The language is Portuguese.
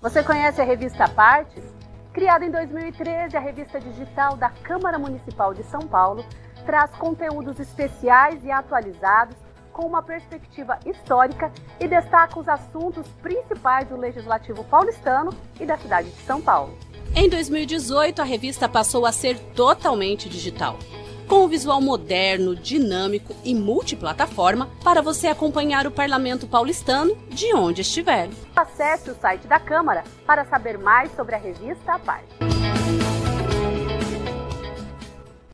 Você conhece a revista Partes? Criada em 2013, a revista digital da Câmara Municipal de São Paulo traz conteúdos especiais e atualizados com uma perspectiva histórica e destaca os assuntos principais do legislativo paulistano e da cidade de São Paulo. Em 2018, a revista passou a ser totalmente digital, com um visual moderno, dinâmico e multiplataforma para você acompanhar o parlamento paulistano de onde estiver. Acesse o site da Câmara para saber mais sobre a revista A Parte.